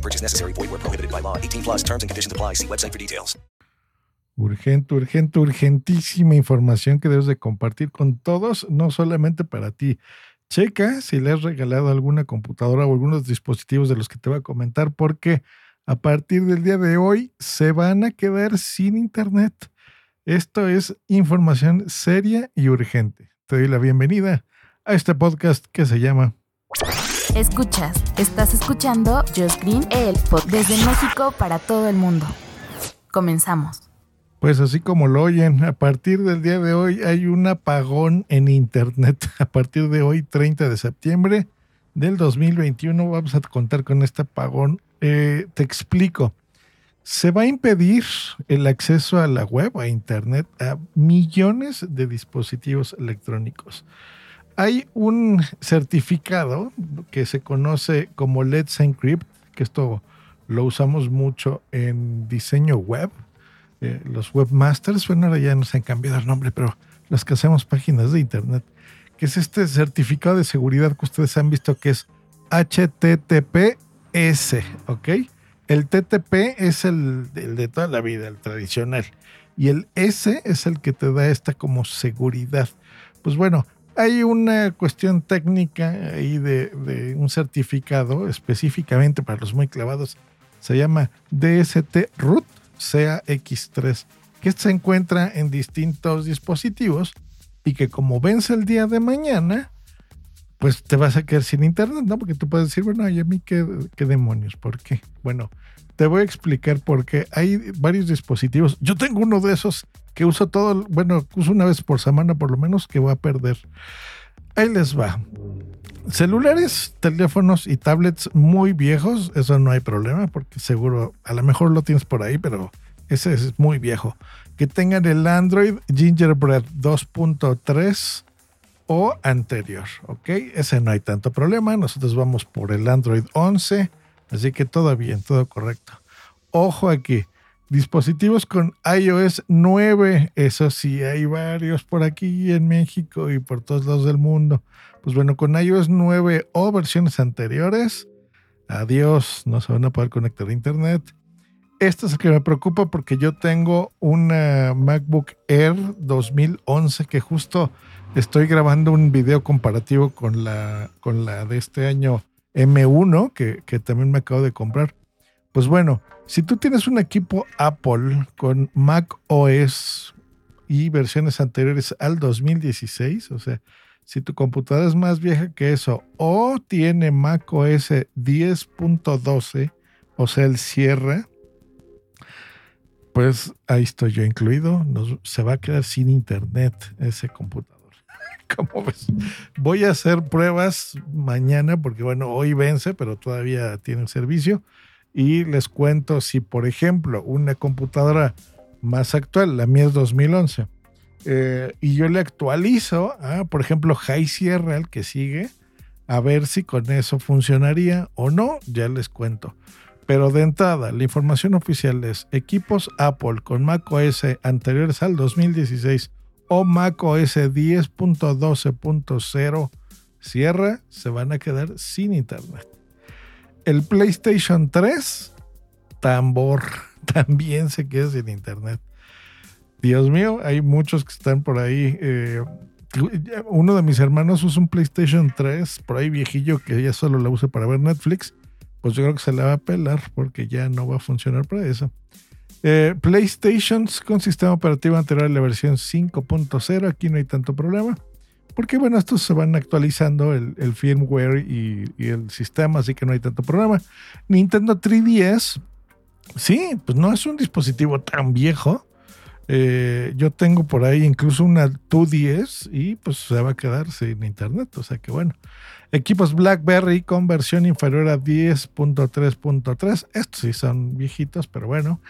Purchase necessary. Void prohibited by law. 18 plus terms and conditions apply. See website for details. Urgente, urgente, urgentísima información que debes de compartir con todos, no solamente para ti. Checa si le has regalado alguna computadora o algunos dispositivos de los que te voy a comentar, porque a partir del día de hoy se van a quedar sin internet. Esto es información seria y urgente. Te doy la bienvenida a este podcast que se llama Escuchas, estás escuchando Just Green, el podcast desde México para todo el mundo. Comenzamos. Pues así como lo oyen, a partir del día de hoy hay un apagón en Internet. A partir de hoy, 30 de septiembre del 2021, vamos a contar con este apagón. Eh, te explico. Se va a impedir el acceso a la web, a Internet, a millones de dispositivos electrónicos. Hay un certificado que se conoce como Let's Encrypt, que esto lo usamos mucho en diseño web eh, los webmasters, bueno, ahora ya nos han cambiado el nombre, pero los que hacemos páginas de internet, que es este certificado de seguridad que ustedes han visto que es HTTPS, ¿ok? El TTP es el, el de toda la vida, el tradicional, y el S es el que te da esta como seguridad. Pues bueno, hay una cuestión técnica ahí de, de, un certificado específicamente para los muy clavados. Se llama DST Root CAX3, que se encuentra en distintos dispositivos y que como vence el día de mañana, pues te vas a quedar sin internet, ¿no? Porque tú puedes decir, bueno, ¿y a mí qué, qué demonios? ¿Por qué? Bueno, te voy a explicar por qué. Hay varios dispositivos. Yo tengo uno de esos que uso todo, bueno, uso una vez por semana por lo menos, que voy a perder. Ahí les va. Celulares, teléfonos y tablets muy viejos, eso no hay problema porque seguro, a lo mejor lo tienes por ahí, pero ese es muy viejo. Que tengan el Android Gingerbread 2.3 o anterior, ¿ok? Ese no hay tanto problema. Nosotros vamos por el Android 11, así que todo bien, todo correcto. Ojo aquí, dispositivos con iOS 9, eso sí, hay varios por aquí en México y por todos lados del mundo. Pues bueno, con iOS 9 o versiones anteriores, adiós, no se van a poder conectar a internet. Esto es el que me preocupa porque yo tengo una MacBook Air 2011 que justo estoy grabando un video comparativo con la, con la de este año M1 que, que también me acabo de comprar. Pues bueno, si tú tienes un equipo Apple con Mac OS y versiones anteriores al 2016, o sea, si tu computadora es más vieja que eso o tiene Mac OS 10.12, o sea, el cierre, pues ahí estoy yo incluido. se va a quedar sin internet ese computador. ¿Cómo ves? Voy a hacer pruebas mañana porque, bueno, hoy vence, pero todavía tiene servicio. Y les cuento si, por ejemplo, una computadora más actual, la mía es 2011, eh, y yo le actualizo, por ejemplo, High Sierra, el que sigue, a ver si con eso funcionaría o no, ya les cuento. Pero de entrada, la información oficial es equipos Apple con macOS anteriores al 2016 o macOS 10.12.0 Sierra se van a quedar sin internet. El PlayStation 3, tambor, también se queda sin internet. Dios mío, hay muchos que están por ahí. Eh, uno de mis hermanos usa un PlayStation 3, por ahí viejillo, que ya solo lo usa para ver Netflix. Pues yo creo que se le va a pelar porque ya no va a funcionar para eso. Eh, PlayStations con sistema operativo anterior a la versión 5.0, aquí no hay tanto problema. Porque bueno, estos se van actualizando el, firmware y, y, el sistema, así que no hay tanto problema. Nintendo 3DS, sí, pues no es un dispositivo tan viejo. Eh, yo tengo por ahí incluso una 2DS y pues se va a quedar sin internet, o sea que bueno. Equipos BlackBerry con versión inferior a 10.3.3. Estos sí son viejitos, pero bueno.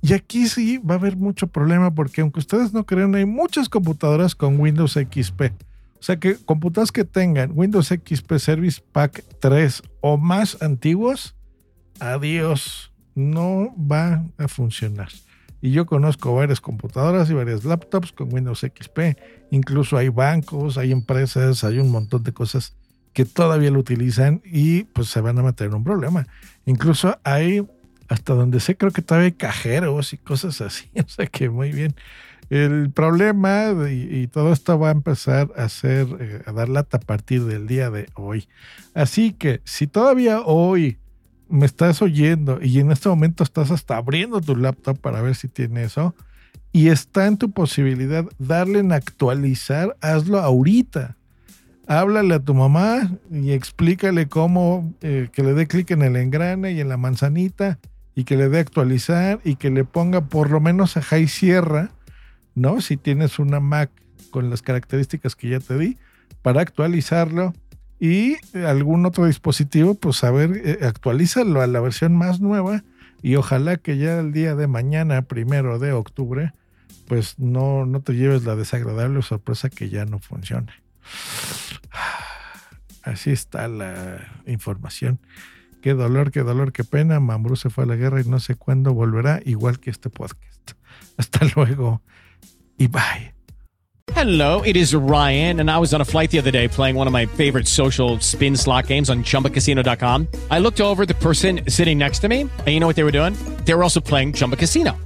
Y aquí sí va a haber mucho problema porque aunque ustedes no crean, hay muchas computadoras con Windows XP. O sea que computadoras que tengan Windows XP Service Pack 3 o más antiguos, adiós, no va a funcionar. Y yo conozco varias computadoras y varias laptops con Windows XP. Incluso hay bancos, hay empresas, hay un montón de cosas que todavía lo utilizan y pues se van a meter un problema. Incluso hay, hasta donde sé, creo que todavía hay cajeros y cosas así. O sea que muy bien. El problema y, todo esto va a empezar a hacer, eh, a dar lata a partir del día de hoy. Así que si todavía hoy me estás oyendo y en este momento estás hasta abriendo tu laptop para ver si tiene eso y está en tu posibilidad darle en actualizar, hazlo ahorita háblale a tu mamá y explícale cómo eh, que le dé clic en el engrane y en la manzanita y que le dé actualizar y que le ponga por lo menos a High Sierra, ¿no? Si tienes una Mac con las características que ya te di, para actualizarlo y algún otro dispositivo, pues a ver, eh, actualízalo a la versión más nueva y ojalá que ya el día de mañana, primero de octubre, pues no, no te lleves la desagradable sorpresa que ya no funcione. Así está la información. Qué dolor, qué dolor, qué pena. Mambrú se fue a la guerra y no sé cuándo volverá, igual que este podcast. Hasta luego y bye. Hello, it is Ryan, and I was on a flight the other day playing one of my favorite social spin slot games on chumbacasino.com. I looked over the person sitting next to me, and you know what they were doing? They were also playing Chumba Casino.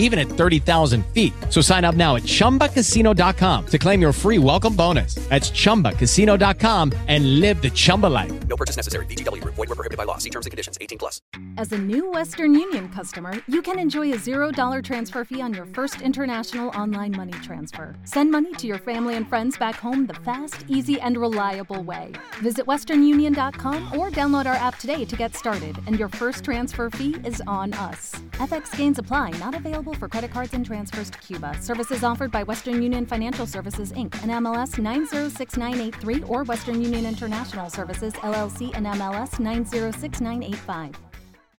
even at 30,000 feet. So sign up now at chumbacasino.com to claim your free welcome bonus. That's chumbacasino.com and live the Chumba life. No purchase necessary. VGW, void, were prohibited by law. See terms and conditions 18 plus. As a new Western Union customer, you can enjoy a $0 transfer fee on your first international online money transfer. Send money to your family and friends back home the fast, easy, and reliable way way. Visit westernunion.com or download our app today to get started, and your first transfer fee is on us. FX gains apply, not available for credit cards and transfers to Cuba. Services offered by Western Union Financial Services Inc. and MLS 906983 or Western Union International Services LLC and MLS 906985.